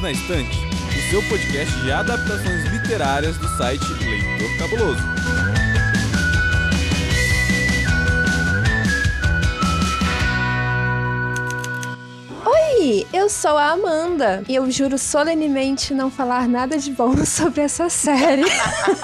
Livros na Estante, o seu podcast de adaptações literárias do site Leitor Cabuloso. Oi, eu sou a Amanda e eu juro solenemente não falar nada de bom sobre essa série.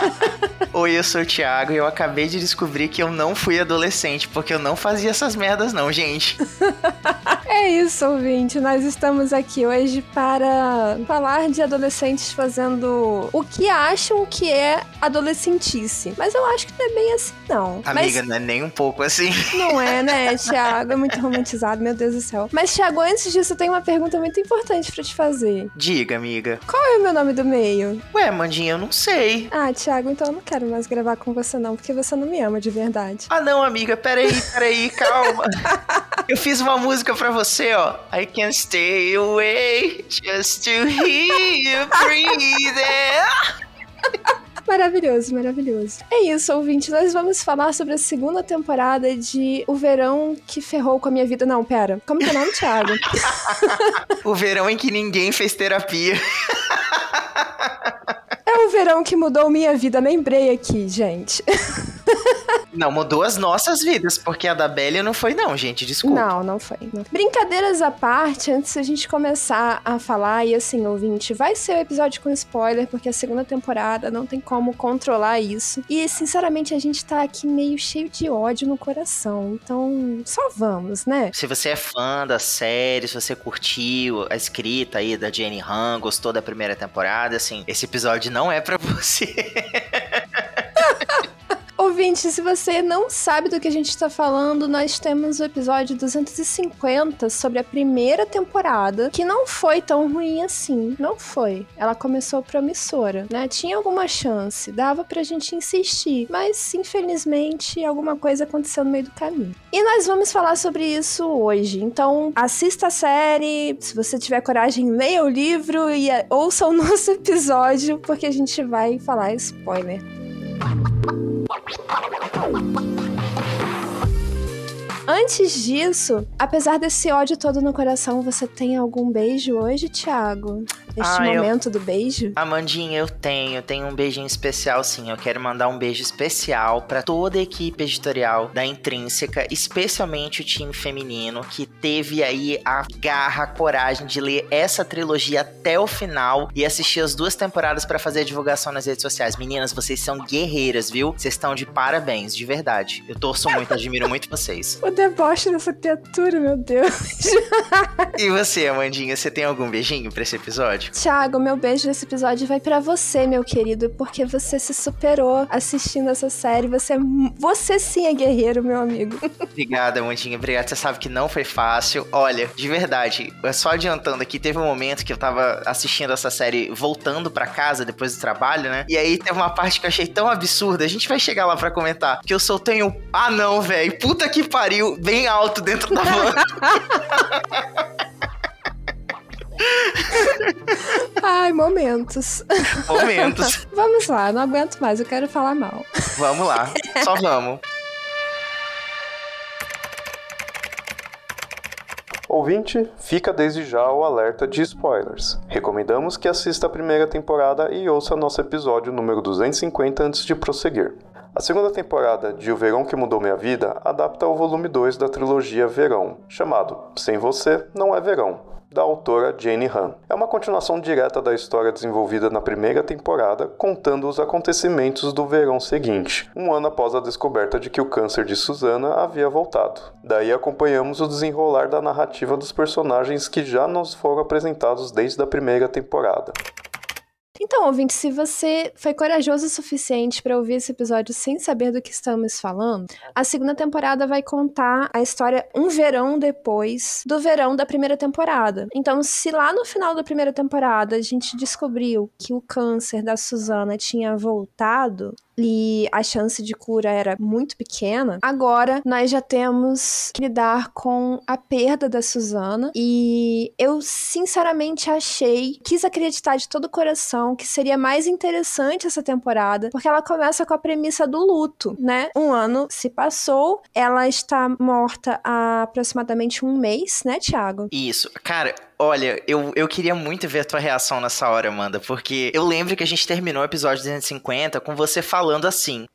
Oi, eu sou o Thiago e eu acabei de descobrir que eu não fui adolescente, porque eu não fazia essas merdas não, gente. É isso, ouvinte. Nós estamos aqui hoje para falar de adolescentes fazendo o que acham que é adolescentice. Mas eu acho que não é bem assim, não. Amiga, Mas não é nem um pouco assim. não é, né, Thiago? É muito romantizado, meu Deus do céu. Mas, Thiago, antes disso, eu tenho uma pergunta muito importante pra te fazer. Diga, amiga. Qual é o meu nome do meio? Ué, Mandinha, eu não sei. Ah, Thiago, então eu não quero mais gravar com você, não, porque você não me ama de verdade. Ah, não, amiga, peraí, peraí, calma. Eu fiz uma música pra você, ó. I can't stay away just to hear you breathing. Maravilhoso, maravilhoso. É isso, ouvinte. Nós vamos falar sobre a segunda temporada de O Verão que Ferrou com a Minha Vida. Não, pera. Como que é o nome, Thiago? O verão em que ninguém fez terapia. É o verão que mudou minha vida. Lembrei aqui, gente. Não, mudou as nossas vidas, porque a da Bélia não foi não, gente, desculpa. Não, não foi. não. Brincadeiras à parte, antes da gente começar a falar, e assim, ouvinte, vai ser o episódio com spoiler, porque a segunda temporada não tem como controlar isso. E, sinceramente, a gente tá aqui meio cheio de ódio no coração. Então, só vamos, né? Se você é fã da série, se você curtiu a escrita aí da Jenny Han, gostou da primeira temporada, assim, esse episódio não é pra você. Ouvinte, se você não sabe do que a gente está falando, nós temos o episódio 250 sobre a primeira temporada, que não foi tão ruim assim. Não foi. Ela começou promissora, né? Tinha alguma chance, dava pra gente insistir, mas infelizmente alguma coisa aconteceu no meio do caminho. E nós vamos falar sobre isso hoje. Então, assista a série, se você tiver coragem, leia o livro e eh, ouça o nosso episódio, porque a gente vai falar spoiler. Antes disso, apesar desse ódio todo no coração, você tem algum beijo hoje, Thiago? Neste Ah, eu- momento do beijo? Amandinha, eu tenho, tenho um beijinho especial sim. Eu quero mandar um beijo especial pra toda a equipe editorial da Intrínseca, especialmente o time feminino que teve aí a garra, a coragem de ler essa trilogia até o final e assistir as duas temporadas pra fazer a divulgação nas redes sociais. Meninas, vocês são guerreiras, viu? Vocês estão de parabéns, de verdade. Eu torço muito, admiro muito vocês. O deboche dessa criatura, meu Deus. E você, Amandinha, você tem algum beijinho pra esse episódio? Thiago, meu beijo nesse episódio vai pra você, meu querido, porque você se superou assistindo essa série. Você, é você sim é guerreiro, meu amigo. Obrigada, Mandinha. Obrigado. Você sabe que não foi fácil. Olha, de verdade, é só adiantando aqui, teve um momento que eu tava assistindo essa série voltando pra casa depois do trabalho, né? E aí teve uma parte que eu achei tão absurda. A gente vai chegar lá pra comentar. Que eu soltei um. Ah, não, velho. Puta que pariu. Bem alto dentro da van. Ai, momentos. Momentos. Vamos lá, não aguento mais, eu quero falar mal. Vamos lá. Só vamos. Ouvinte, fica desde já o alerta de spoilers. Recomendamos que assista a primeira temporada e ouça nosso episódio número 250 antes de prosseguir. A segunda temporada de O Verão que Mudou Minha Vida adapta o volume 2 da trilogia Verão, chamado Sem Você Não É Verão, da autora Jane Han. É uma continuação direta da história desenvolvida na primeira temporada, contando os acontecimentos do verão seguinte, um ano após a descoberta de que o câncer de Susana havia voltado. Daí acompanhamos o desenrolar da narrativa dos personagens que já nos foram apresentados desde a primeira temporada. Então, ouvinte, se você foi corajoso o suficiente para ouvir esse episódio sem saber do que estamos falando, a segunda temporada vai contar a história um verão depois do verão da primeira temporada. Então, se lá no final da primeira temporada a gente descobriu que o câncer da Susana tinha voltado, e a chance de cura era muito pequena, agora nós já temos que lidar com a perda da Susana. E eu sinceramente achei, quis acreditar de todo o coração que seria mais interessante essa temporada, porque ela começa com a premissa do luto, né? Um ano se passou, ela está morta há aproximadamente um mês, né, Thiago? Isso. Cara, olha, eu, eu queria muito ver a tua reação nessa hora, Amanda, porque eu lembro que a gente terminou o episódio 250 com você falando assim.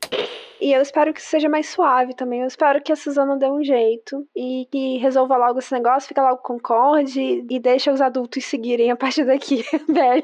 E eu espero que seja mais suave também. Eu espero que a Suzana dê um jeito e que resolva logo esse negócio, fica logo concorde e, e deixa os adultos seguirem a partir daqui, Belly.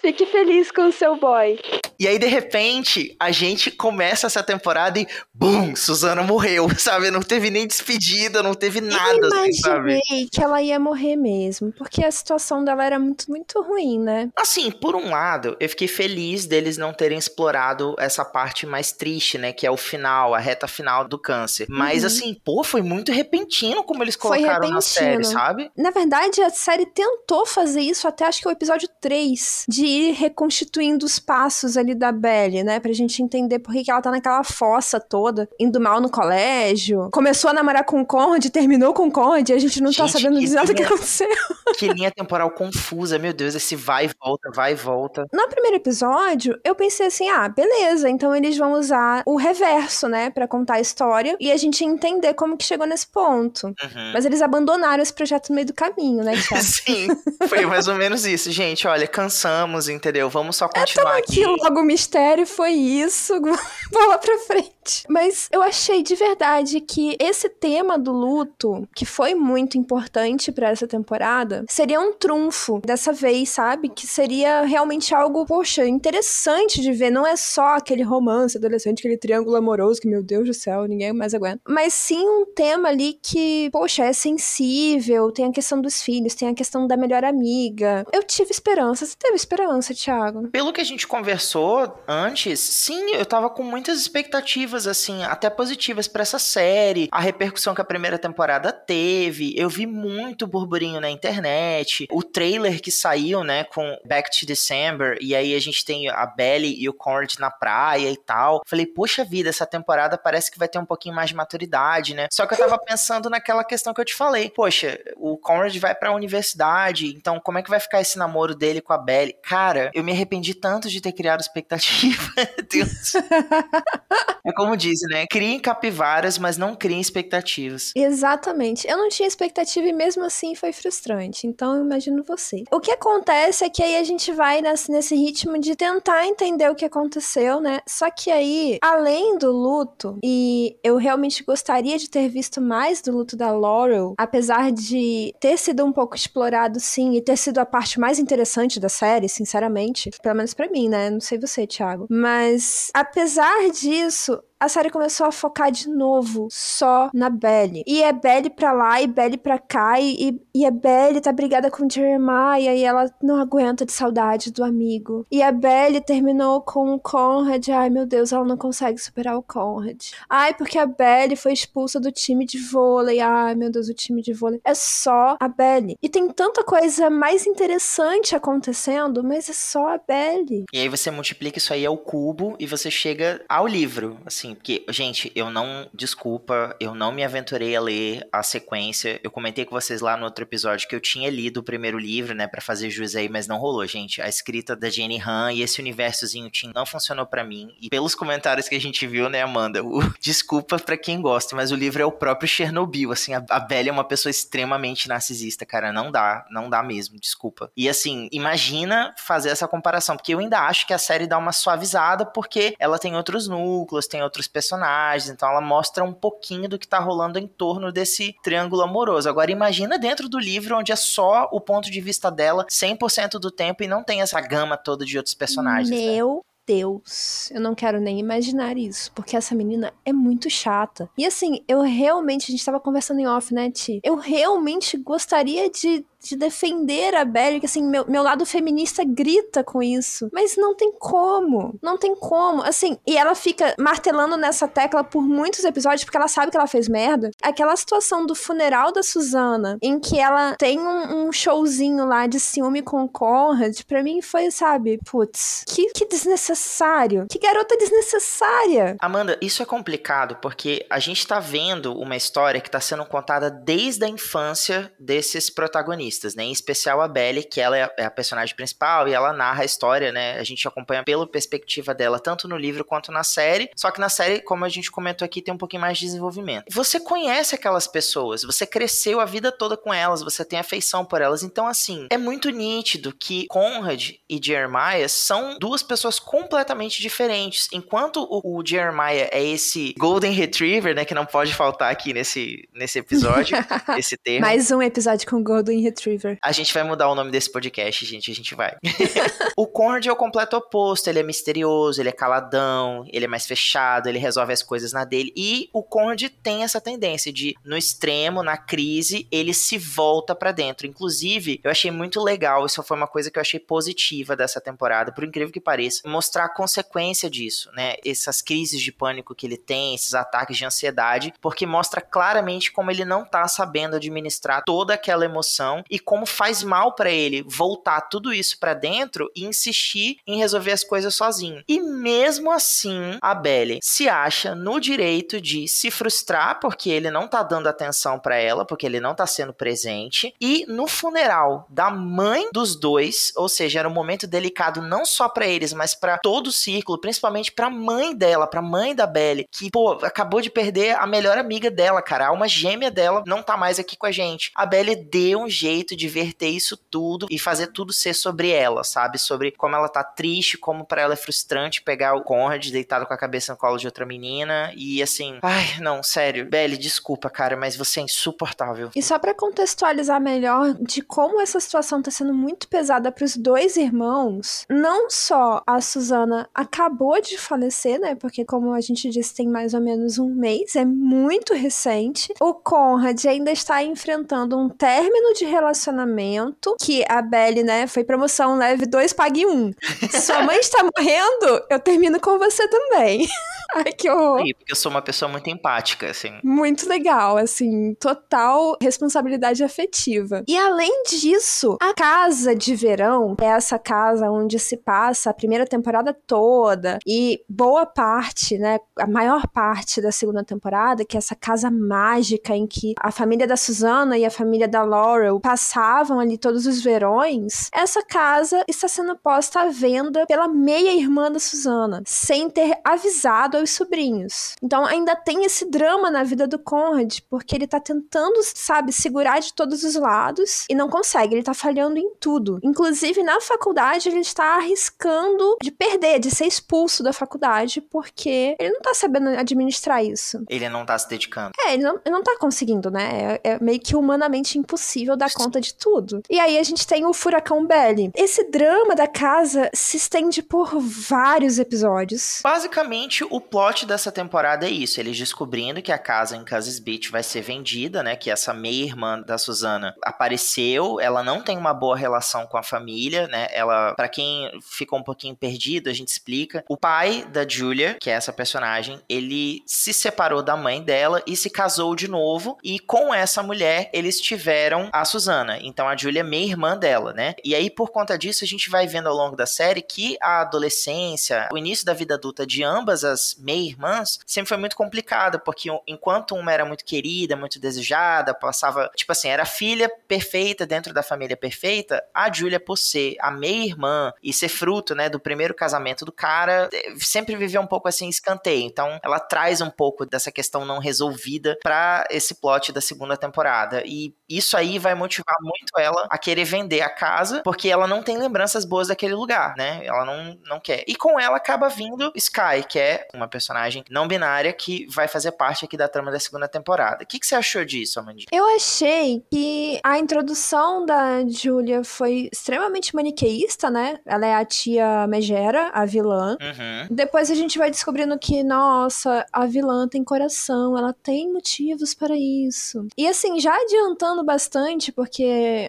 Fique feliz com o seu boy. E aí, de repente, a gente começa essa temporada e bum, Suzana morreu, sabe? Não teve nem despedida, não teve nada, eu assim, sabe? imaginei que ela ia morrer mesmo, porque a situação dela era muito, muito ruim, né? Assim, por um lado, eu fiquei feliz deles não terem explorado essa parte mais triste, né? Que é o final, a reta final do câncer. Mas, Uhum. assim, pô, foi muito repentino como eles colocaram na série, sabe? Na verdade, a série tentou fazer isso até acho que o episódio 3, de ir reconstituindo os passos ali da Belly, né? Pra gente entender por que ela tá naquela fossa toda, indo mal no colégio. Começou a namorar com o Conrad, terminou com o Conrad, e a gente não tá Gente, sabendo que de nada o que aconteceu. Que linha temporal confusa, meu Deus, esse vai e volta, vai e volta. No primeiro episódio, eu pensei assim: ah, beleza, então eles vão usar o reverso, né, Pra contar a história e a gente entender como que chegou nesse ponto. Uhum. Mas eles abandonaram esse projeto no meio do caminho, né, Thiago? Sim, foi mais ou menos isso. Gente, olha, cansamos, entendeu? Vamos só continuar aqui. Que logo o mistério foi isso, bola pra frente. Mas eu achei de verdade que esse tema do luto, que foi muito importante pra essa temporada, seria um trunfo dessa vez, sabe? Que seria realmente algo, poxa, interessante de ver. Não é só aquele romance adolescente, aquele triângulo amoroso que, meu Deus do céu, ninguém mais aguenta. Mas sim um tema ali que, poxa, é sensível, tem a questão dos filhos, tem a questão da melhor amiga. Eu tive esperança. Você teve esperança, Thiago? Pelo que a gente conversou antes, sim, eu tava com muitas expectativas, assim, até positivas pra essa série. A repercussão que a primeira temporada teve. Eu vi muito burburinho na internet. O trailer que saiu, né, com Back to December, e aí a gente tem a Belly e o Conrad na praia e tal. Falei, poxa vida, essa temporada parece que vai ter um pouquinho mais de maturidade, né? Só que eu tava pensando naquela questão que eu te falei. Poxa, o Conrad vai pra universidade, então como é que vai ficar esse namoro dele com a Belly? Cara, eu me arrependi tanto de ter criado expectativa. Deus. É como dizem, né? Criem capivaras, mas não criem expectativas. Exatamente. Eu não tinha expectativa e mesmo assim foi frustrante. Então eu imagino você. O que acontece é que aí a gente vai nesse, ritmo de tentar entender o que aconteceu, né? Só que aí, além do luto, e eu realmente gostaria de ter visto mais do luto da Laurel, apesar de ter sido um pouco explorado sim e ter sido a parte mais interessante da série, sinceramente, pelo menos pra mim, né? Não sei você, Thiago. Mas apesar disso, a série começou a focar de novo só na Belly. E é Belly pra lá e Belly pra cá. E, e a Belly tá brigada com Jeremiah e ela não aguenta de saudade do amigo. E a Belly terminou com o Conrad. Ai, meu Deus, ela não consegue superar o Conrad. Ai, porque a Belly foi expulsa do time de vôlei. Ai, meu Deus, o time de vôlei. É só a Belly. E tem tanta coisa mais interessante acontecendo, mas é só a Belly. E aí você multiplica isso aí ao cubo e você chega ao livro, assim, porque, gente, eu não, desculpa, eu não me aventurei a ler a sequência. Eu comentei com vocês lá no outro episódio que eu tinha lido o primeiro livro, né, Pra fazer jus aí, mas não rolou, gente. A escrita da Jenny Han e esse universozinho teen não funcionou pra mim. E pelos comentários que a gente viu, né, Amanda, o, desculpa pra quem gosta, mas o livro é o próprio Chernobyl, assim, a, a Bella é uma pessoa extremamente narcisista, cara, não dá, não dá mesmo, desculpa. E assim, imagina fazer essa comparação, porque eu ainda acho que a série dá uma suavizada, porque ela tem outros núcleos, tem outros personagens, então ela mostra um pouquinho do que tá rolando em torno desse triângulo amoroso. Agora imagina dentro do livro onde é só o ponto de vista dela 100% do tempo e não tem essa gama toda de outros personagens. né? Meu Deus, eu não quero nem imaginar isso, porque essa menina é muito chata. E assim, eu realmente, a gente tava conversando em off, né, Ti? Eu realmente gostaria de, de defender a Belly, que assim, meu, meu lado feminista grita com isso. Mas não tem como. Não tem como. Assim, e ela fica martelando nessa tecla por muitos episódios, porque ela sabe que ela fez merda. Aquela situação do funeral da Susana, em que ela tem um, um showzinho lá de ciúme com o Conrad, pra mim foi, sabe, putz, que, que desnecessário. Que garota desnecessária. Amanda, isso é complicado porque a gente tá vendo uma história que tá sendo contada desde a infância desses protagonistas. Protagonistas, né? Em especial a Belly, que ela é a personagem principal e ela narra a história, né? A gente acompanha pela perspectiva dela, tanto no livro quanto na série. Só que na série, como a gente comentou aqui, tem um pouquinho mais de desenvolvimento. Você conhece aquelas pessoas, você cresceu a vida toda com elas, você tem afeição por elas. Então, assim, é muito nítido que Conrad e Jeremiah são duas pessoas completamente diferentes. Enquanto o, o Jeremiah é esse Golden Retriever, né? Que não pode faltar aqui nesse, nesse episódio, esse termo. Mais um episódio com Golden Retriever. A gente vai mudar o nome desse podcast, gente. A gente vai. o Conrad é o completo oposto. Ele é misterioso, ele é caladão, ele é mais fechado, ele resolve as coisas na dele. E o Conrad tem essa tendência de, no extremo, na crise, ele se volta para dentro. Inclusive, eu achei muito legal, isso foi uma coisa que eu achei positiva dessa temporada, por incrível que pareça, mostrar a consequência disso, né? Essas crises de pânico que ele tem, esses ataques de ansiedade, porque mostra claramente como ele não tá sabendo administrar toda aquela emoção e como faz mal para ele voltar tudo isso para dentro e insistir em resolver as coisas sozinho. E mesmo assim, a Belly se acha no direito de se frustrar porque ele não tá dando atenção para ela, porque ele não tá sendo presente. E no funeral da mãe dos dois, ou seja, era um momento delicado não só para eles, mas para todo o círculo, principalmente para mãe dela, para mãe da Belly, que pô, acabou de perder a melhor amiga dela, cara, a alma gêmea dela não tá mais aqui com a gente. A Belly deu um jeito de verter isso tudo e fazer tudo ser sobre ela, sabe? Sobre como ela tá triste, como para ela é frustrante pegar o Conrad deitado com a cabeça no colo de outra menina e assim, ai, não, sério, Belly, desculpa, cara, mas você é insuportável. E só para contextualizar melhor de como essa situação tá sendo muito pesada para os dois irmãos, não só a Susana acabou de falecer, né? Porque como a gente disse, tem mais ou menos um mês, é muito recente. O Conrad ainda está enfrentando um término de relacionamento que a Belly, né, foi promoção leve dois pague um. Sua mãe está morrendo, eu termino com você também. Ai, que horror. Sim, porque eu sou uma pessoa muito empática, assim. Muito legal, assim, total responsabilidade afetiva. E além disso, a casa de verão é essa casa onde se passa a primeira temporada toda e boa parte, né, a maior parte da segunda temporada, que é essa casa mágica em que a família da Susana e a família da Laurel passavam ali todos os verões. Essa casa está sendo posta à venda pela meia-irmã da Susana, sem ter avisado aos sobrinhos. Então ainda tem esse drama na vida do Conrad, porque ele tá tentando, sabe, segurar de todos os lados e não consegue, ele tá falhando em tudo. Inclusive na faculdade ele está arriscando de perder, de ser expulso da faculdade, porque ele não tá sabendo administrar isso. Ele não tá se dedicando. É, ele não, ele não tá conseguindo, né? É, é meio que humanamente impossível dar conta de tudo. E aí a gente tem o Furacão Belly. Esse drama da casa se estende por vários episódios. Basicamente, o plot dessa temporada é isso: eles descobrindo que a casa em Casas Beach vai ser vendida, né? Que essa meia-irmã da Susana apareceu, ela não tem uma boa relação com a família, né? Ela, para quem ficou um pouquinho perdido, a gente explica. O pai da Julia, que é essa personagem, ele se separou da mãe dela e se casou de novo, e com essa mulher eles tiveram a Susana. Então a Julia é meia-irmã dela, né? E aí, por conta disso, a gente vai vendo ao longo da série que a adolescência, o início da vida adulta de ambas as meia-irmãs sempre foi muito complicada, porque enquanto uma era muito querida, muito desejada, passava, tipo assim, era filha perfeita dentro da família perfeita, a Julia, por ser a meia-irmã e ser fruto, né, do primeiro casamento do cara, eh, sempre viveu um pouco assim, escanteio. Então, ela traz um pouco dessa questão não resolvida para esse plot da segunda temporada. E isso aí vai motivar muito ela a querer vender a casa, porque ela não tem lembranças boas daquele lugar, né? Ela não, não quer. E com ela acaba vindo Sky, que é uma personagem não binária que vai fazer parte aqui da trama da segunda temporada. O que, que você achou disso, Amandinha? Eu achei que a introdução da Julia foi extremamente maniqueísta, né? Ela é a tia Megera, a vilã. Uhum. Depois a gente vai descobrindo que, nossa, a vilã tem coração, ela tem motivos para isso. E assim, já adiantando bastante, porque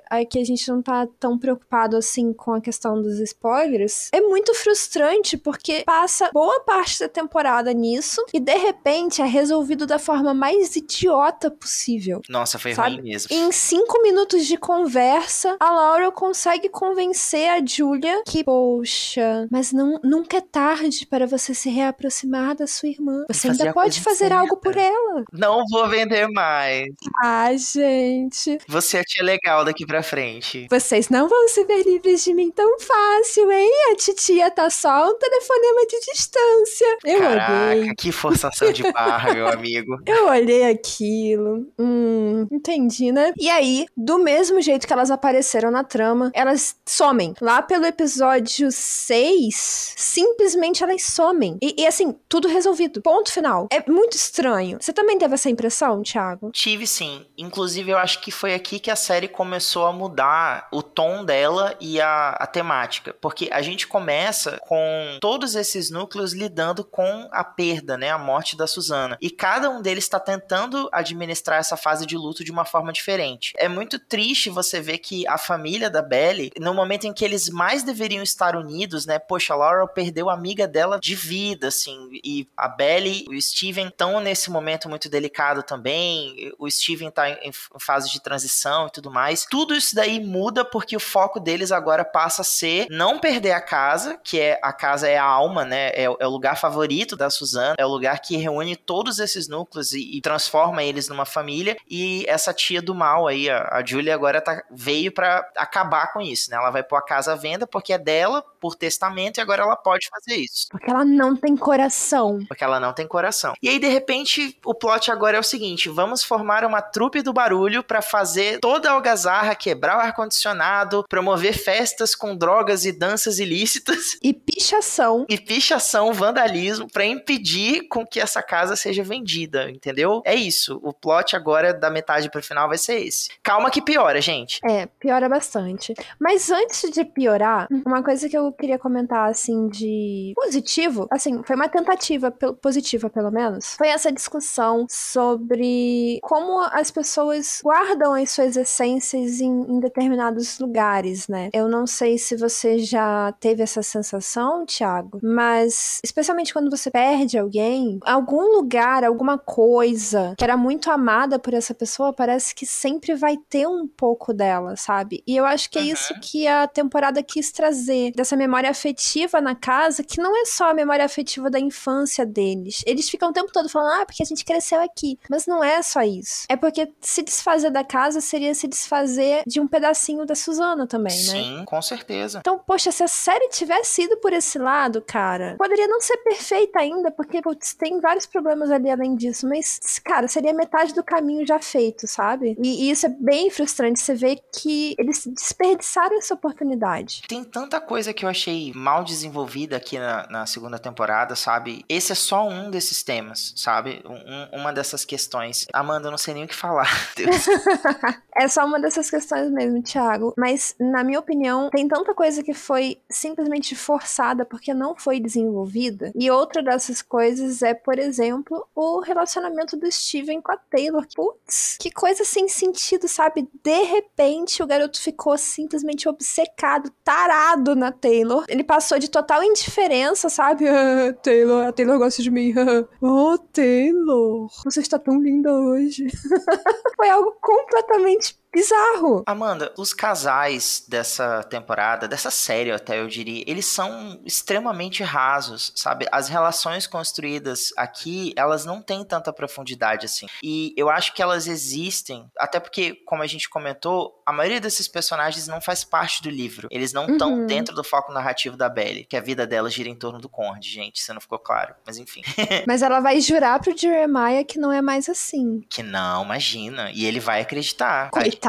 aqui a gente não tá tão preocupado assim com a questão dos spoilers, é muito frustrante porque passa boa parte da temporada nisso e de repente é resolvido da forma mais idiota possível. Nossa, foi Sabe? ruim mesmo. Em cinco minutos de conversa, a Laurel consegue convencer a Julia que, poxa, mas não, nunca é tarde para você se reaproximar da sua irmã. Você fazer ainda pode fazer algo por certa. ela. Não vou vender mais. Ai, gente. Você é tia legal daqui pra frente. Vocês não vão se ver livres de mim tão fácil, hein? A titia tá só um telefonema de distância. Eu Caraca, olhei. que forçação de barra, meu amigo. Eu olhei aquilo. Hum, entendi, né? E aí, do mesmo jeito que elas apareceram na trama, elas somem. Lá pelo episódio 6, simplesmente elas somem. E, e assim, tudo resolvido. Ponto final. É muito estranho. Você também teve essa impressão, Thiago? Tive sim. Inclusive, eu acho que foi aqui que a série começou a mudar o tom dela e a, a temática. Porque a gente começa com todos esses núcleos lidando com a perda, né? A morte da Susana. E cada um deles está tentando administrar essa fase de luto de uma forma diferente. É muito triste você ver que a família da Belly, no momento em que eles mais deveriam estar unidos, né? Poxa, a Laurel perdeu a amiga dela de vida, assim. E a Belly e o Steven estão nesse momento muito delicado também. O Steven tá em fase de transição e tudo mais. Tudo isso daí muda porque o foco deles agora passa a ser não perder a casa, que é a casa é a alma, né? É, é o lugar favorito da Suzana, é o lugar que reúne todos esses núcleos e, e transforma eles numa família. E essa tia do mal aí, a, a Julia, agora tá, veio para acabar com isso, né? Ela vai pôr a casa à venda porque é dela, por testamento, e agora ela pode fazer isso. Porque ela não tem coração. Porque ela não tem coração. E aí, de repente, o plot agora é o seguinte: vamos formar uma trupe do barulho para fazer toda a algazarra, quebrar o ar-condicionado, promover festas com drogas e danças ilícitas. E pichação. E pichação, vandalismo, para impedir com que essa casa seja vendida, entendeu? É isso. O plot agora, da metade pro final, vai ser esse. Calma que piora, gente. É, piora bastante. Mas antes de piorar, uma coisa que eu queria comentar, assim, de positivo, assim, foi uma tentativa positiva, pelo menos, foi essa discussão sobre como as pessoas guardam as suas essências em, em determinados lugares, né? Eu não sei se você já teve essa sensação, Thiago, mas especialmente quando você perde alguém, algum lugar, alguma coisa que era muito amada por essa pessoa, parece que sempre vai ter um pouco dela, sabe? E eu acho que é uhum. isso que a temporada quis trazer, dessa memória afetiva na casa, que não é só a memória afetiva da infância deles. Eles ficam o tempo todo falando, ah, porque a gente cresceu aqui. Mas não é só isso. É porque se desfazer da casa seria se desfazer de um pedacinho da Suzana também, Sim, né? Sim, com certeza. Então, poxa, se a série tivesse ido por esse lado, cara, poderia não ser perfeita ainda, porque, putz, tem vários problemas ali além disso, mas, cara, seria metade do caminho já feito, sabe? E, e isso é bem frustrante, você vê que eles desperdiçaram essa oportunidade. Tem tanta coisa que eu achei mal desenvolvida aqui na, na segunda temporada, sabe? Esse é só um desses temas, sabe? Um, uma dessas questões. Amanda, eu não sei nem o que falar. é só uma dessas questões mesmo, Thiago. Mas, na minha opinião, tem tanta coisa que foi simplesmente forçada porque não foi desenvolvida. E outra dessas coisas é, por exemplo, o relacionamento do Steven com a Taylor. Putz, que coisa sem sentido, sabe? De repente, o garoto ficou simplesmente obcecado, tarado na Taylor. Ele passou de total indiferença, sabe? Ah, Taylor, a Taylor gosta de mim. oh, Taylor, você está tão linda hoje. Foi algo completamente bizarro. Amanda, os casais dessa temporada, dessa série até eu diria, eles são extremamente rasos, sabe? As relações construídas aqui, elas não têm tanta profundidade assim. E eu acho que elas existem, até porque, como a gente comentou, a maioria desses personagens não faz parte do livro. Eles não estão uhum. dentro do foco narrativo da Belly, que a vida dela gira em torno do Conde, gente, se não ficou claro. Mas enfim. Mas ela vai jurar pro Jeremiah que não é mais assim. Que não, imagina. E ele vai acreditar. Coitado.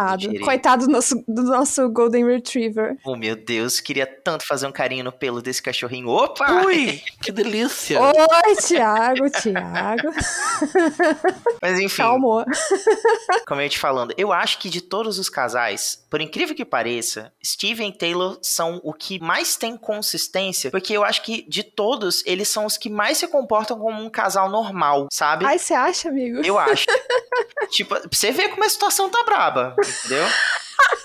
Coitado do nosso, do nosso Golden Retriever. Oh, meu Deus, queria tanto fazer um carinho no pelo desse cachorrinho. Opa! Ui, que delícia! Oi, Thiago, Thiago. Mas enfim. Calma. Como eu ia te falando, eu acho que de todos os casais, por incrível que pareça, Steven e Taylor são o que mais tem consistência, porque eu acho que de todos, eles são os que mais se comportam como um casal normal, sabe? Ai, você acha, amigo? Eu acho. Tipo, você vê como a situação tá braba, entendeu?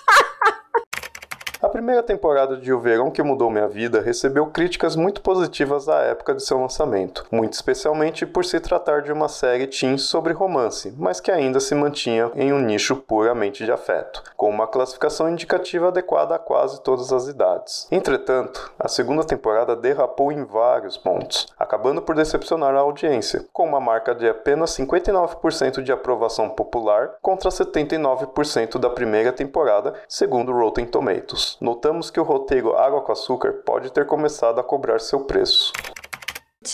primeira temporada de O Verão que Mudou Minha Vida recebeu críticas muito positivas à época de seu lançamento, muito especialmente por se tratar de uma série teen sobre romance, mas que ainda se mantinha em um nicho puramente de afeto, com uma classificação indicativa adequada a quase todas as idades. Entretanto, a segunda temporada derrapou em vários pontos, acabando por decepcionar a audiência, com uma marca de apenas 59% de aprovação popular contra 79% da primeira temporada, segundo Rotten Tomatoes. Notamos que o roteiro Água com Açúcar pode ter começado a cobrar seu preço.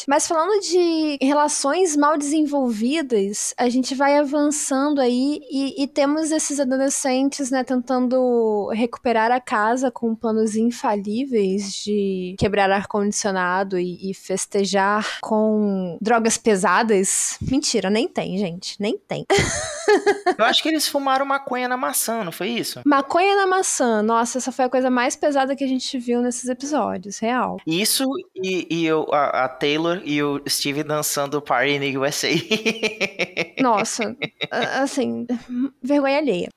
Mas falando de relações mal desenvolvidas, a gente vai avançando aí e, e, temos esses adolescentes, né, tentando recuperar a casa com planos infalíveis de quebrar ar-condicionado e, e, festejar com drogas pesadas. Mentira, nem tem, gente. Nem tem. Eu acho que eles fumaram maconha na maçã, não foi isso? Maconha na maçã. Nossa, essa foi a coisa mais pesada que a gente viu nesses episódios, real. Isso e, e eu, a, a Taylor e o Steve dançando Party in USA. Nossa, assim, vergonha alheia.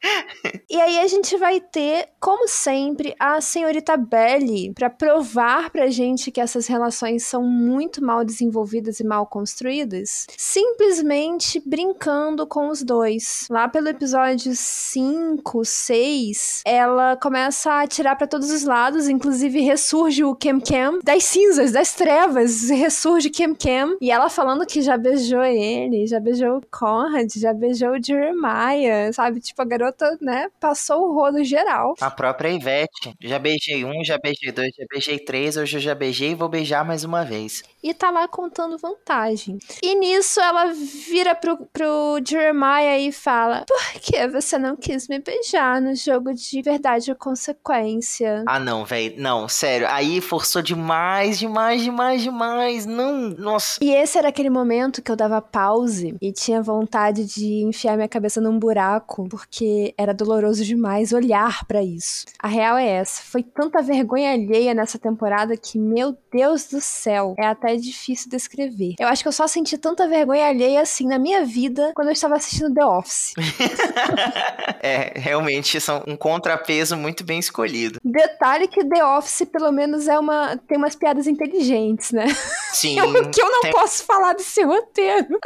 E aí a gente vai ter, como sempre, a senhorita Belly para provar pra gente que essas relações são muito mal desenvolvidas e mal construídas, simplesmente brincando com os dois. Lá pelo episódio 5, 6, ela começa a atirar para todos os lados, inclusive ressurge o Kem Kem das cinzas, das trevas, ressurge Kem Kem, e ela falando que já beijou ele, já beijou o Conrad, já beijou o Jeremiah, sabe? Tipo, a garota, né, passou o rodo geral. A própria Ivete. Já beijei um, já beijei dois, já beijei três, hoje eu já beijei e vou beijar mais uma vez. E tá lá contando vantagem. E nisso ela vira pro, pro Jeremiah e fala: Por que você não quis me beijar no jogo de verdade ou consequência? Ah, não, velho. Não, sério. Aí forçou demais, demais, demais, demais. Não, nossa. E esse era aquele momento que eu dava pause e tinha vontade de enfiar minha cabeça num buraco, porque era doloroso demais olhar para isso. A real é essa. Foi tanta vergonha alheia nessa temporada que, meu Deus do céu, é até difícil descrever. Eu acho que eu só senti tanta vergonha alheia assim na minha vida quando eu estava assistindo The Office. é, realmente são um contrapeso muito bem escolhido. Detalhe que The Office, pelo menos, é uma tem umas piadas inteligentes, né? Sim. o que eu não tem... posso falar desse roteiro.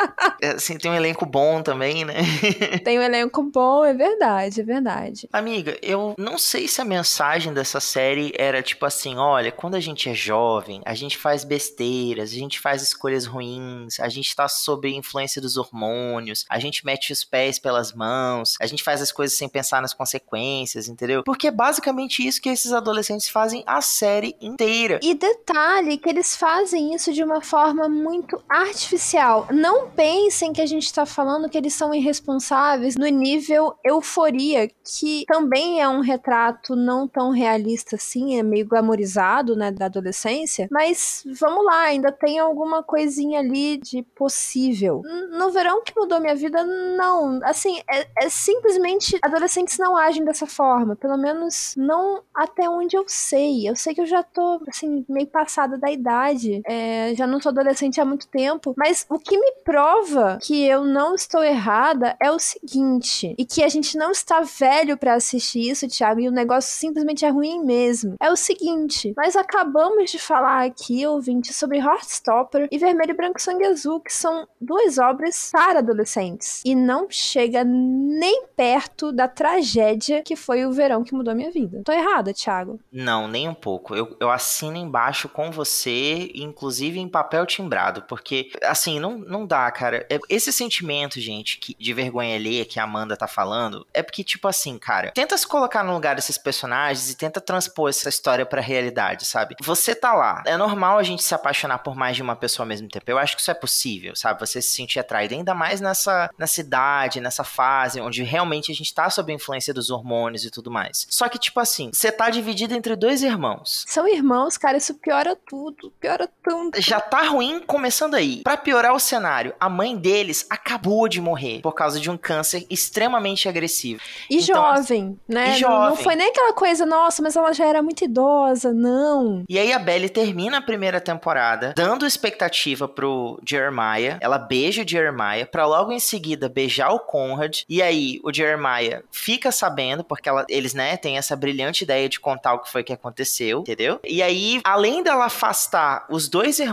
É, assim, tem um elenco bom também, né? tem um elenco bom, é verdade, é verdade. Amiga, eu não sei se a mensagem dessa série era tipo assim, olha, quando a gente é jovem, a gente faz besteiras, a gente faz escolhas ruins, a gente tá sob influência dos hormônios, a gente mete os pés pelas mãos, a gente faz as coisas sem pensar nas consequências, entendeu? Porque é basicamente isso que esses adolescentes fazem a série inteira. E detalhe que eles fazem isso de uma forma muito artificial. Não pensem que a gente tá falando que eles são irresponsáveis no nível euforia, que também é um retrato não tão realista assim, é meio glamorizado, né, da adolescência, mas vamos lá, ainda tem alguma coisinha ali de possível. No verão que mudou minha vida, não. Assim, é, é simplesmente adolescentes não agem dessa forma, pelo menos não até onde eu sei. Eu sei que eu já tô, assim, meio passada da idade, é, já não sou adolescente há muito tempo, mas o que me prova que eu não estou errada é o seguinte, e que a gente não está velho para assistir isso, Thiago, e o negócio simplesmente é ruim mesmo. É o seguinte, nós acabamos de falar aqui, ouvinte, sobre Heartstopper e Vermelho, Branco, Sangue Azul, que são duas obras para adolescentes, e não chega nem perto da tragédia que foi o verão que mudou minha vida. Tô errada, Thiago? Não, nem um pouco. Eu, eu assino embaixo com você, inclusive em papel timbrado, porque, assim, não, não dá, cara. É, esse sentimento, gente, que, de vergonha alheia que a Amanda tá falando, é porque, tipo assim, cara, tenta se colocar no lugar desses personagens e tenta transpor essa história pra realidade, sabe? Você tá lá. É normal a gente se apaixonar por mais de uma pessoa ao mesmo tempo. Eu acho que isso é possível, sabe? Você se sentir atraído, ainda mais nessa, nessa idade, nessa fase, onde realmente a gente tá sob a influência dos hormônios e tudo mais. Só que, tipo assim, você tá dividido entre dois irmãos. São irmãos, cara, isso piora tudo. Piora tanto. Já tá ruim começando aí. Para piorar o cenário, a mãe deles acabou de morrer por causa de um câncer extremamente agressivo. E então, jovem, né? E Não, não jovem. foi nem aquela coisa, nossa, mas ela já era muito idosa, não. E aí a Belly termina a primeira temporada dando expectativa pro Jeremiah. Ela beija o Jeremiah pra logo em seguida beijar o Conrad. E aí o Jeremiah fica sabendo, porque ela- eles, né, têm essa brilhante ideia de contar o que foi que aconteceu, entendeu? E aí, além dela afastar os dois irmãos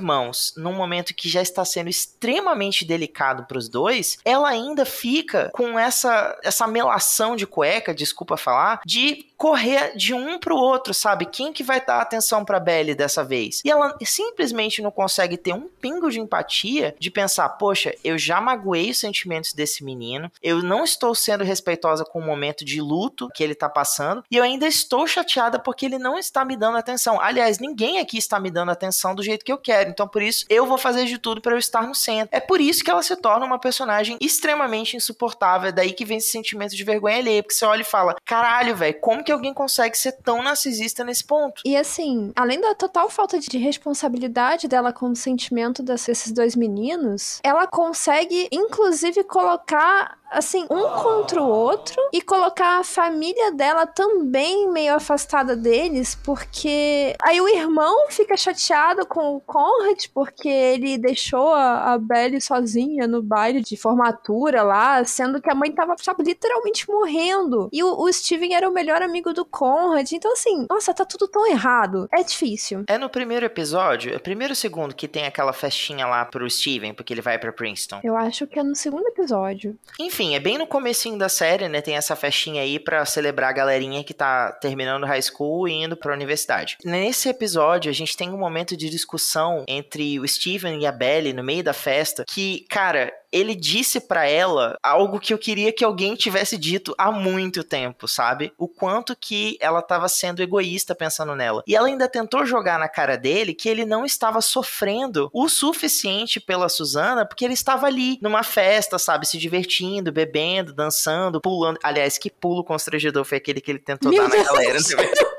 num momento que já está sendo extremamente delicado pros dois, ela ainda fica com essa, essa melação de cueca, desculpa falar, de correr de um pro outro, sabe? Quem que vai dar atenção pra Belly dessa vez? E ela simplesmente não consegue ter um pingo de empatia de pensar, poxa, eu já magoei os sentimentos desse menino, eu não estou sendo respeitosa com o momento de luto que ele tá passando, e eu ainda estou chateada porque ele não está me dando atenção. Aliás, ninguém aqui está me dando atenção do jeito que eu quero, então por isso eu vou fazer de tudo pra eu estar no centro. É por isso que ela se torna uma personagem extremamente insuportável, é daí que vem esse sentimento de vergonha alheia, porque você olha e fala, caralho, velho, como que alguém consegue ser tão narcisista nesse ponto? E assim, além da total falta de responsabilidade dela com o sentimento desses dois meninos, ela consegue, inclusive, colocar assim, um contra o outro e colocar a família dela também meio afastada deles, porque aí o irmão fica chateado com o Conrad porque ele deixou a, a Belly sozinha no baile de formatura lá, sendo que a mãe tava, literalmente morrendo. E o, o Steven era o melhor amigo do Conrad. Então, assim, nossa, tá tudo tão errado. É difícil. É no primeiro episódio, é o primeiro segundo que tem aquela festinha lá pro Steven, porque ele vai pra Princeton. Eu acho que é no segundo episódio. Enfim, é bem no comecinho da série, né? Tem essa festinha aí pra celebrar a galerinha que tá terminando high school e indo pra universidade. Nesse episódio, a gente tem um momento de discussão entre o Steven e a Belly no meio da festa, que, cara, ele disse pra ela algo que eu queria que alguém tivesse dito há muito tempo, sabe? O quanto que ela tava sendo egoísta pensando nela. E ela ainda tentou jogar na cara dele que ele não estava sofrendo o suficiente pela Susana, porque ele estava ali numa festa, sabe, se divertindo, bebendo, dançando, pulando. Aliás, que pulo constrangedor foi aquele que ele tentou Meu dar Deus! na galera.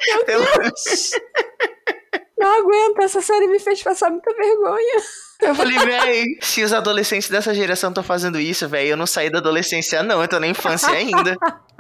Meu Pelo- Deus! Não aguento, essa série me fez passar muita vergonha. Eu falei, véi, se os adolescentes dessa geração estão fazendo isso, véi, eu não saí da adolescência, não, eu tô na infância ainda.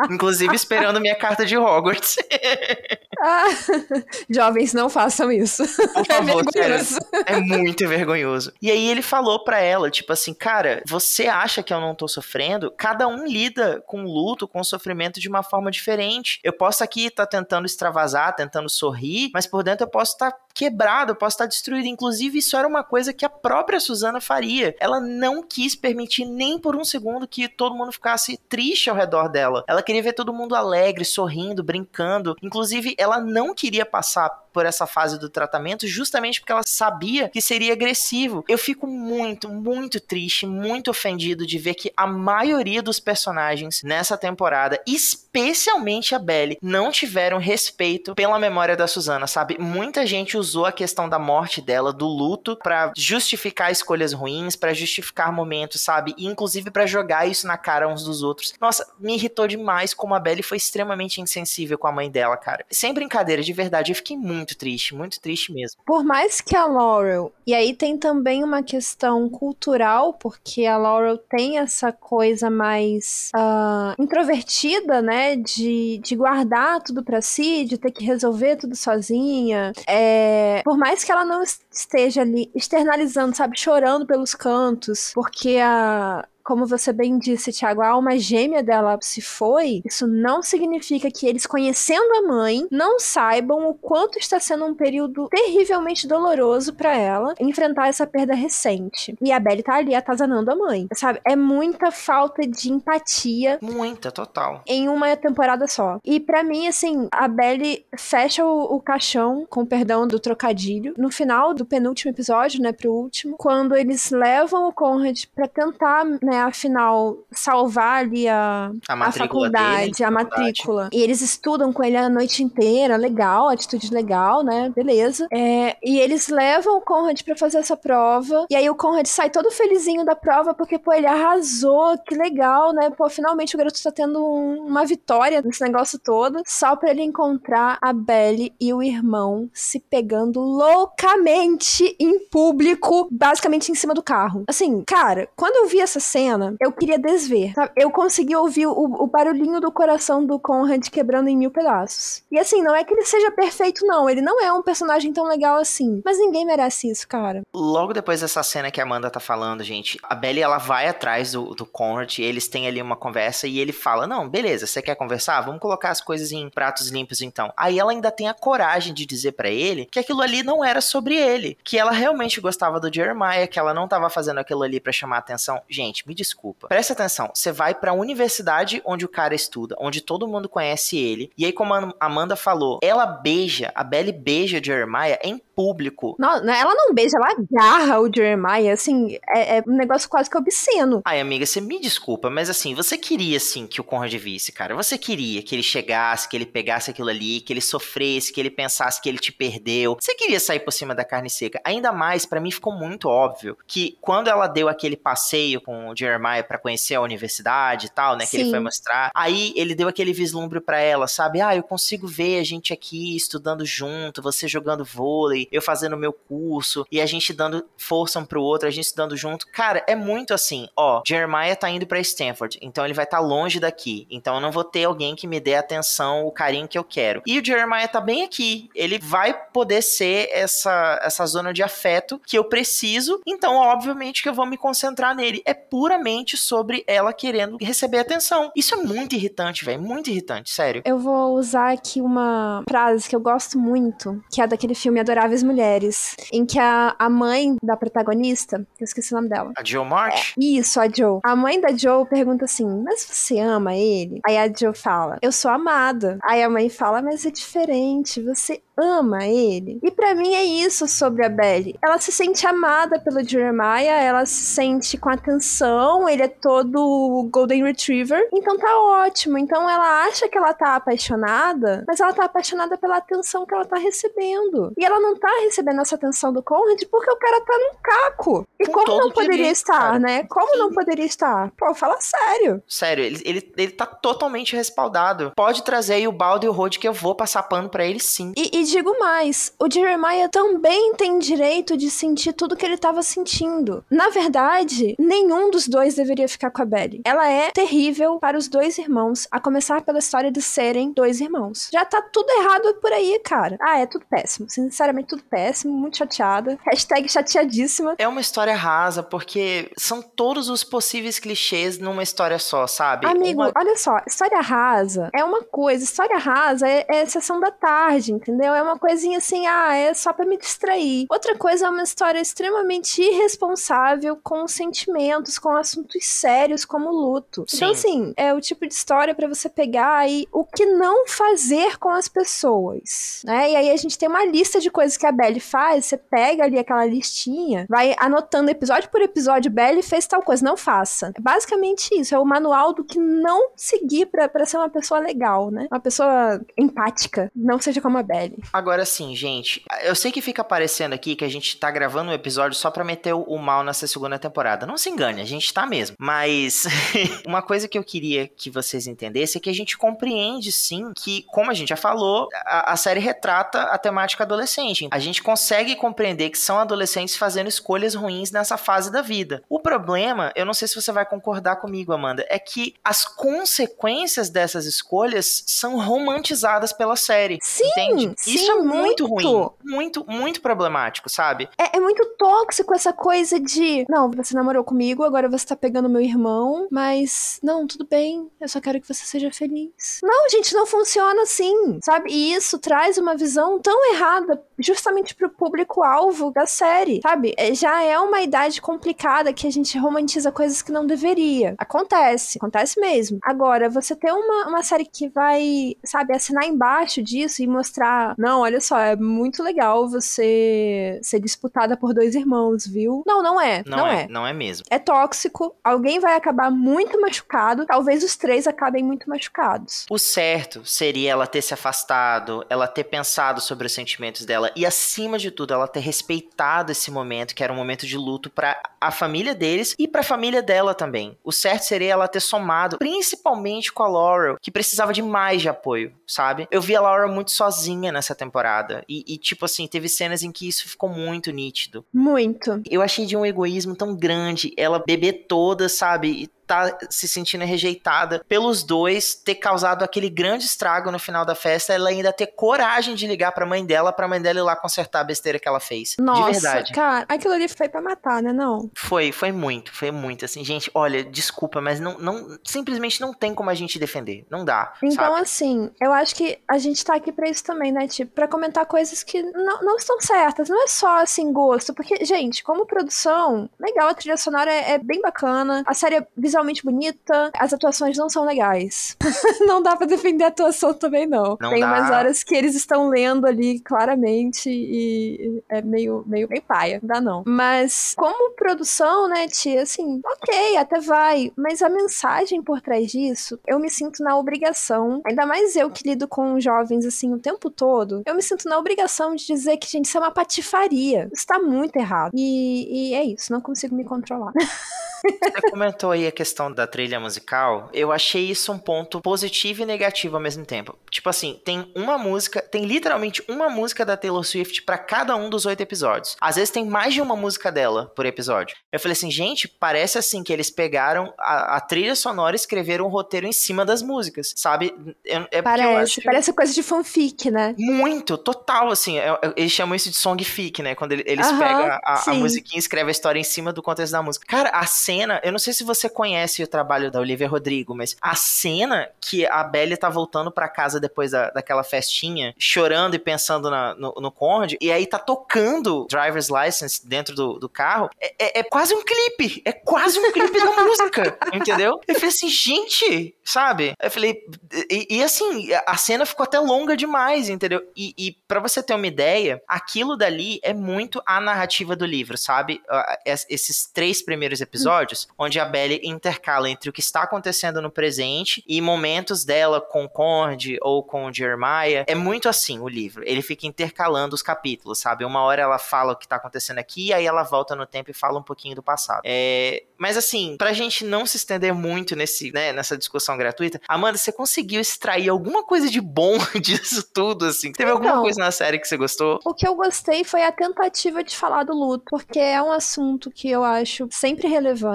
Inclusive esperando minha carta de Hogwarts. Ah, jovens, não façam isso. Por favor, é vergonhoso. É muito vergonhoso. E aí ele falou pra ela, tipo assim, cara, você acha que eu não tô sofrendo? Cada um lida com o luto, com o sofrimento de uma forma diferente. Eu posso aqui estar tentando extravasar, tentando sorrir, mas por dentro eu posso estar quebrado, eu posso estar destruído. Inclusive, isso era uma coisa que a própria Susana faria. Ela não quis permitir nem por um segundo que todo mundo ficasse triste ao redor dela. Ela queria ver todo mundo alegre, sorrindo, brincando. Inclusive, ela não queria passar por essa fase do tratamento justamente porque ela sabia que seria agressivo. Eu fico muito, muito triste, muito ofendido de ver que a maioria dos personagens nessa temporada, especialmente a Belly, não tiveram respeito pela memória da Susana, sabe? Muita gente usou a questão da morte dela, do luto, pra justificar escolhas ruins, pra justificar momentos, sabe? Inclusive pra jogar isso na cara uns dos outros. Nossa, me irritou demais como a Belly foi extremamente insensível com a mãe dela, cara. Sem brincadeira, de verdade, eu fiquei muito triste, muito triste mesmo. Por mais que a Laurel. E aí tem também uma questão cultural, porque a Laurel tem essa coisa mais ah, introvertida, né? De, de guardar tudo pra si, de ter que resolver tudo sozinha. É, por mais que ela não esteja ali externalizando, sabe? Chorando pelos cantos, porque a. Como você bem disse, Thiago, a alma gêmea dela se foi. Isso não significa que eles, conhecendo a mãe, não saibam o quanto está sendo um período terrivelmente doloroso para ela enfrentar essa perda recente. E a Belly tá ali atazanando a mãe, sabe? É muita falta de empatia Muita, total. em uma temporada só. E pra mim, assim, a Belly fecha o, o caixão, com perdão do trocadilho, no final do penúltimo episódio, né, pro último, quando eles levam o Conrad pra tentar, né, afinal, salvar ali a, A a faculdade, dele, a matrícula. E eles estudam com ele a noite inteira, legal, atitude legal, né? Beleza. É, e eles levam o Conrad pra fazer essa prova. E aí o Conrad sai todo felizinho da prova, porque, pô, ele arrasou, que legal, né? Pô, finalmente o garoto tá tendo um- uma vitória nesse negócio todo. Só pra ele encontrar a Belly e o irmão se pegando loucamente em público, basicamente em cima do carro. Assim, cara, quando eu vi essa cena, cena, eu queria desver. Sabe? Eu consegui ouvir o, o barulhinho do coração do Conrad quebrando em mil pedaços. E assim, não é que ele seja perfeito, não. Ele não é um personagem tão legal assim. Mas ninguém merece isso, cara. Logo depois dessa cena que a Amanda tá falando, gente, a Belly ela vai atrás do, do Conrad, eles têm ali uma conversa e ele fala: Não, beleza, você quer conversar? Vamos colocar as coisas em pratos limpos então. Aí ela ainda tem a coragem de dizer para ele que aquilo ali não era sobre ele, que ela realmente gostava do Jeremiah, que ela não tava fazendo aquilo ali para chamar atenção. Gente, me desculpa. Presta atenção, você vai pra universidade onde o cara estuda, onde todo mundo conhece ele, e aí, como a Amanda falou, ela beija, a Belly beija Jeremiah em público. Não, né, ela não beija, ela agarra o Jeremiah, assim, é, é, um negócio quase que obsceno. Ai, amiga, você me desculpa, mas assim, você queria, assim, que o Conrad visse, cara. Você queria que ele chegasse, que ele pegasse aquilo ali, que ele sofresse, que ele pensasse que ele te perdeu. Você queria sair por cima da carne seca. Ainda mais, para mim ficou muito óbvio que quando ela deu aquele passeio com o Jeremiah para conhecer a universidade e tal, né, que Sim. ele foi mostrar, aí ele deu aquele vislumbre para ela, sabe? Ah, eu consigo ver a gente aqui estudando junto, você jogando vôlei, eu fazendo meu curso e a gente dando força um pro outro, a gente estudando junto. Cara, é muito assim, ó, Jeremiah tá indo para Stanford, então ele vai estar tá longe daqui. Então eu não vou ter alguém que me dê a atenção, o carinho que eu quero. E o Jeremiah tá bem aqui. Ele vai poder ser essa essa zona de afeto que eu preciso. Então, obviamente que eu vou me concentrar nele. É puramente sobre ela querendo receber atenção. Isso é muito irritante, velho, muito irritante, sério. Eu vou usar aqui uma frase que eu gosto muito, que é daquele filme Adoráveis mulheres, em que a, a mãe da protagonista, eu esqueci o nome dela. A Joe March? É, isso, a Joe. A mãe da Joe pergunta assim: Mas você ama ele? Aí a Joe fala: Eu sou amada. Aí a mãe fala: Mas é diferente, você ama ele. E para mim é isso sobre a Belly. Ela se sente amada pelo Jeremiah, ela se sente com atenção, ele é todo Golden Retriever, então tá ótimo. Então ela acha que ela tá apaixonada, mas ela tá apaixonada pela atenção que ela tá recebendo. E ela não tá recebendo essa atenção do Conrad porque o cara tá num caco. E com como não poderia direito, estar, cara. né? Como Sim. não poderia estar? Pô, fala sério. Sério, ele, ele, ele tá totalmente respaldado. Pode trazer aí o balde e o Rod que eu vou passar pano pra ele sim. E, e digo mais, o Jeremiah também tem direito de sentir tudo que ele estava sentindo. Na verdade, nenhum dos dois deveria ficar com a Belly. Ela é terrível para os dois irmãos, a começar pela história de serem dois irmãos. Já tá tudo errado por aí, cara. Ah, é tudo péssimo. Sinceramente, tudo péssimo. Muito chateada. Hashtag chateadíssima. É uma história rasa, porque são todos os possíveis clichês numa história só, sabe? Amigo, uma... olha só. História rasa é uma coisa. História rasa é, é sessão da tarde, entendeu? É uma coisinha assim, ah, é só para me distrair. Outra coisa é uma história extremamente irresponsável com sentimentos, com assuntos sérios como luto. Então, Sim. Então, assim, é o tipo de história para você pegar e o que não fazer com as pessoas, né? E aí a gente tem uma lista de coisas que a Belly faz, você pega ali aquela listinha, vai anotando episódio por episódio, Belly fez tal coisa, não faça. É basicamente isso, é o manual do que não seguir para ser uma pessoa legal, né? Uma pessoa empática, não seja como a Belly. Agora sim, gente, eu sei que fica aparecendo aqui que a gente tá gravando um episódio só pra meter o mal nessa segunda temporada. Não se engane, a gente tá mesmo. Mas uma coisa que eu queria que vocês entendessem é que a gente compreende sim que, como a gente já falou, a, a série retrata a temática adolescente. A gente consegue compreender que são adolescentes fazendo escolhas ruins nessa fase da vida. O problema, eu não sei se você vai concordar comigo, Amanda, é que as consequências dessas escolhas são romantizadas pela série. Sim, entende? Sim. Isso é muito, muito ruim. Muito, muito problemático, sabe? É, é, muito tóxico essa coisa de. Não, você namorou comigo, agora você tá pegando meu irmão, mas. Não, tudo bem, eu só quero que você seja feliz. Não, gente, não funciona assim, sabe? E isso traz uma visão tão errada justamente pro público-alvo da série, sabe? É, já é uma idade complicada que a gente romantiza coisas que não deveria. Acontece, acontece mesmo. Agora, você ter uma, uma série que vai, sabe, assinar embaixo disso e mostrar, não, olha só, é muito legal você ser disputada por dois irmãos, viu? Não, não é. Não, não é, é. Não é mesmo. É tóxico, alguém vai acabar muito machucado, talvez os três acabem muito machucados. O certo seria ela ter se afastado, ela ter pensado sobre os sentimentos dela. E acima de tudo, ela ter respeitado esse momento, que era um momento de luto para a família deles e para a família dela também. O certo seria ela ter somado, principalmente com a Laurel, que precisava de mais de apoio, sabe? Eu vi a Laurel muito sozinha nessa temporada e, e tipo assim, teve cenas em que isso ficou muito nítido. Muito. Eu achei de um egoísmo tão grande ela beber toda, sabe? Tá se sentindo rejeitada pelos dois, ter causado aquele grande estrago no final da festa, ela ainda ter coragem de ligar pra mãe dela, pra mãe dela ir lá consertar a besteira que ela fez. Nossa, de verdade. cara, aquilo ali foi pra matar, né, não? Foi, foi muito, foi muito, assim, gente, olha, desculpa, mas não, não simplesmente não tem como a gente defender, não dá, Então, sabe? assim, eu acho que a gente tá aqui pra isso também, né, tipo, pra comentar coisas que não, não estão certas, não é só, assim, gosto, porque, gente, como produção, legal, a trilha sonora é, é bem bacana, a série é visualmente bonita, as atuações não são legais. não dá pra defender a atuação também, não. Não Tem dá. umas horas que eles estão lendo ali claramente e é meio, meio, meio paia, não dá não. Mas como produção, né, tia, assim, ok, até vai, mas a mensagem por trás disso, eu me sinto na obrigação, ainda mais eu que lido com jovens assim o tempo todo, eu me sinto na obrigação de dizer que, gente, isso é uma patifaria. Isso tá muito errado. E, e é isso, não consigo me controlar. Você comentou aí a questão da trilha musical. Eu achei isso um ponto positivo e negativo ao mesmo tempo. Tipo assim, tem uma música, tem literalmente uma música da Taylor Swift pra cada um dos oito episódios. Às vezes tem mais de uma música dela por episódio. Eu falei assim, gente, parece assim que eles pegaram a, a trilha sonora e escreveram um roteiro em cima das músicas, sabe? É, é Parece, parece coisa de fanfic, né? muito, total, assim. é- é- Eles chamam isso de songfic, né? Quando ele- eles pegam a, a musiquinha e escrevem a história em cima do contexto da música. Cara, a cena, eu não sei se você conhece o trabalho da Olivia Rodrigo, mas a cena que a Belly tá voltando pra casa depois da, daquela festinha, chorando e pensando na- no, no Conde, e aí tá tocando Driver's License dentro do, do carro, é, é- é quase um clipe. É quase um clipe da música, entendeu? Eu falei assim, gente, sabe? Eu falei, e, e assim, a cena ficou até longa demais, entendeu? E, e para você ter uma ideia, aquilo dali é muito a narrativa do livro, sabe? Ah, es- Esses três primeiros episódios, onde a Belly intercala entre o que está acontecendo no presente e momentos dela com Conde ou com o Jeremiah. É muito assim o livro. Ele fica intercalando os capítulos, sabe? Uma hora ela fala o que tá acontecendo aqui, aí ela volta no tempo e fala um pouquinho do passado. É, mas assim, pra gente não se estender muito nesse, né, nessa discussão gratuita, Amanda, você conseguiu extrair alguma coisa de bom disso tudo, assim? Teve alguma Então. coisa na série que você gostou? O que eu gostei foi a tentativa de falar do luto, porque é um assunto que eu acho sempre relevante.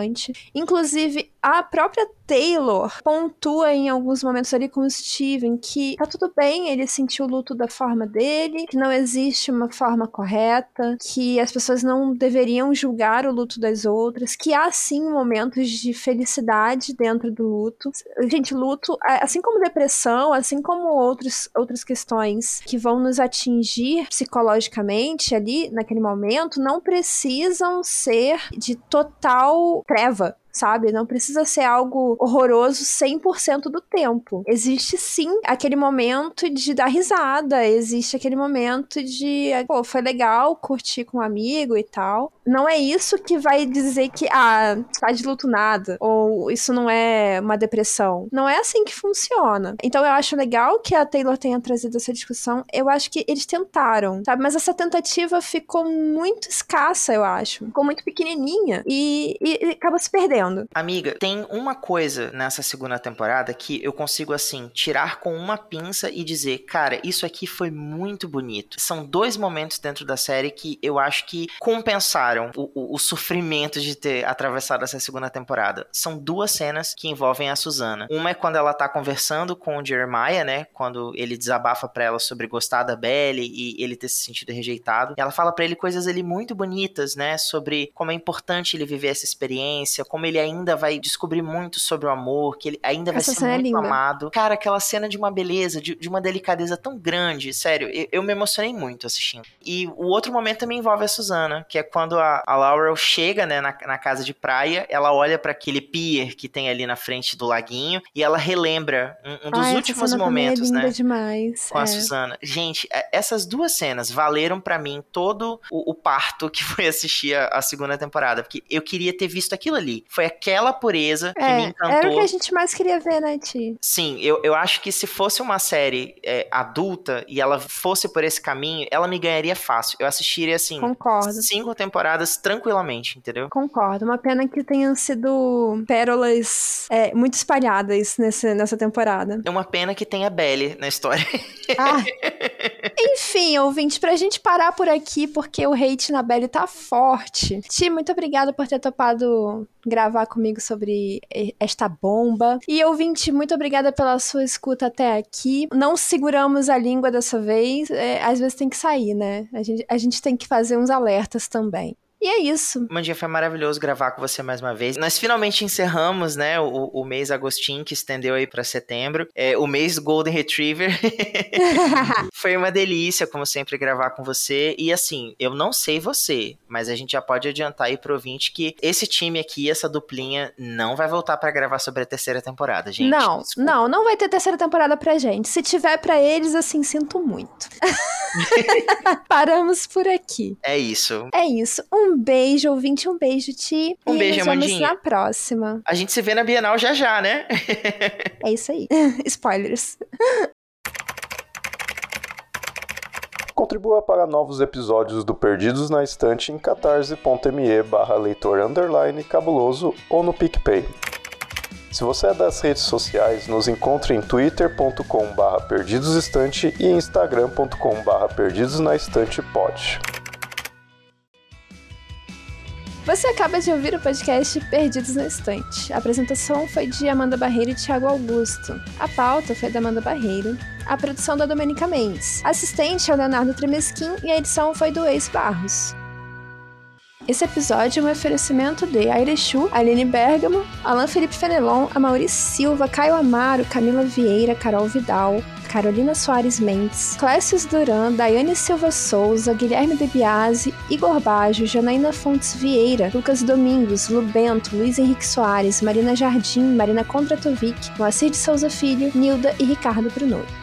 Inclusive, a própria Taylor pontua em alguns momentos ali com o Steven que tá tudo bem ele sentir o luto da forma dele, que não existe uma forma correta, que as pessoas não deveriam julgar o luto das outras, que há sim momentos de felicidade dentro do luto. Gente, luto, assim como depressão, assim como outros, outras questões que vão nos atingir psicologicamente ali naquele momento, não precisam ser de total treva. Sabe? Não precisa ser algo horroroso 100% do tempo. Existe sim aquele momento de dar risada, existe aquele momento de, pô, foi legal curtir com um amigo e tal. Não é isso que vai dizer que, ah, tá de luto nada, ou isso não é uma depressão. Não é assim que funciona. Então eu acho legal que a Taylor tenha trazido essa discussão. Eu acho que eles tentaram, sabe? Mas essa tentativa ficou muito escassa, eu acho. Ficou muito pequenininha e, e- e acabou se perdendo. Amiga, tem uma coisa nessa segunda temporada que eu consigo, assim, tirar com uma pinça e dizer, cara, isso aqui foi muito bonito. São dois momentos dentro da série que eu acho que compensaram o, o- o sofrimento de ter atravessado essa segunda temporada. São duas cenas que envolvem a Susana. Uma é quando ela tá conversando com o Jeremiah, né? Quando ele desabafa pra ela sobre gostar da Belly e ele ter se sentido rejeitado. E ela fala pra ele coisas ali muito bonitas, né? Sobre como é importante ele viver essa experiência, como ele ainda vai descobrir muito sobre o amor, que ele ainda vai Essa ser é muito linda. amado. Cara, aquela cena de uma beleza, de, de uma delicadeza tão grande, sério, eu, eu me emocionei muito assistindo. E o outro momento também envolve a Susana, que é quando a, a Laurel chega, né, na, na casa de praia, ela olha pra aquele pier que tem ali na frente do laguinho e ela relembra um, um dos Ai, últimos também momentos, é né? demais. com a é. Susana. Gente, é- essas duas cenas valeram pra mim todo o, o parto que foi assistir a, a segunda temporada, porque eu queria ter visto aquilo ali. Foi aquela pureza, que É, me encantou. era o que a gente mais queria ver, né, Ti? Sim, eu, eu acho que se fosse uma série é, adulta e ela fosse por esse caminho, ela me ganharia fácil. Eu assistiria, assim, Concordo. cinco temporadas tranquilamente, entendeu? Concordo. Uma pena que tenham sido pérolas é, muito espalhadas nesse, nessa temporada. É uma pena que tenha Belly na história. Ah. Enfim, ouvinte, pra gente parar por aqui, porque o hate na Belly tá forte. Ti, muito obrigada por ter topado gravar comigo sobre esta bomba. E ouvinte, muito obrigada pela sua escuta até aqui. Não seguramos a língua dessa vez, é, às vezes tem que sair, né? A gente, a gente tem que fazer uns alertas também. E é isso. Mandinha, foi maravilhoso gravar com você mais uma vez. Nós finalmente encerramos, né, o, o mês Agostinho, que estendeu aí pra setembro. É, o mês Golden Retriever. foi uma delícia, como sempre, gravar com você. E assim, eu não sei você, mas a gente já pode adiantar aí pro ouvinte que esse time aqui, essa duplinha, não vai voltar pra gravar sobre a terceira temporada, gente. não, Desculpa. não, não vai ter terceira temporada pra gente. Se tiver pra eles, assim, sinto muito. Paramos por aqui. É isso. É isso. Um beijo, ouvinte, um beijo, Ti. Um e beijo, nos vemos Amandinha. na próxima. A gente se vê na Bienal já já, né? É isso aí. Spoilers. Contribua para novos episódios do Perdidos na Estante em catarse.me barra leitor underline cabuloso ou no PicPay. Se você é das redes sociais, nos encontre em twitter.com barra perdidosestante e instagram.com barra perdidosnaestantepod. Você acaba de ouvir o podcast Perdidos na Estante. A apresentação foi de Amanda Barreiro e Thiago Augusto. A pauta foi da Amanda Barreiro. A produção da Domenica Mendes. Assistente é o Leonardo Tremesquim e a edição foi do Ex Barros. Esse episódio é um oferecimento de Airechu, Aline Bergamo, Alan Felipe Fenelon, Amaury Silva, Caio Amaro, Camila Vieira, Carol Vidal, Carolina Soares Mendes, Clécius Duran, Daiane Silva Souza, Guilherme De Biasi, Igor Bajo, Janaína Fontes Vieira, Lucas Domingos, Lubento, Luiz Henrique Soares, Marina Jardim, Marina Kondratovic, Moacir de Souza Filho, Nilda e Ricardo Brunot.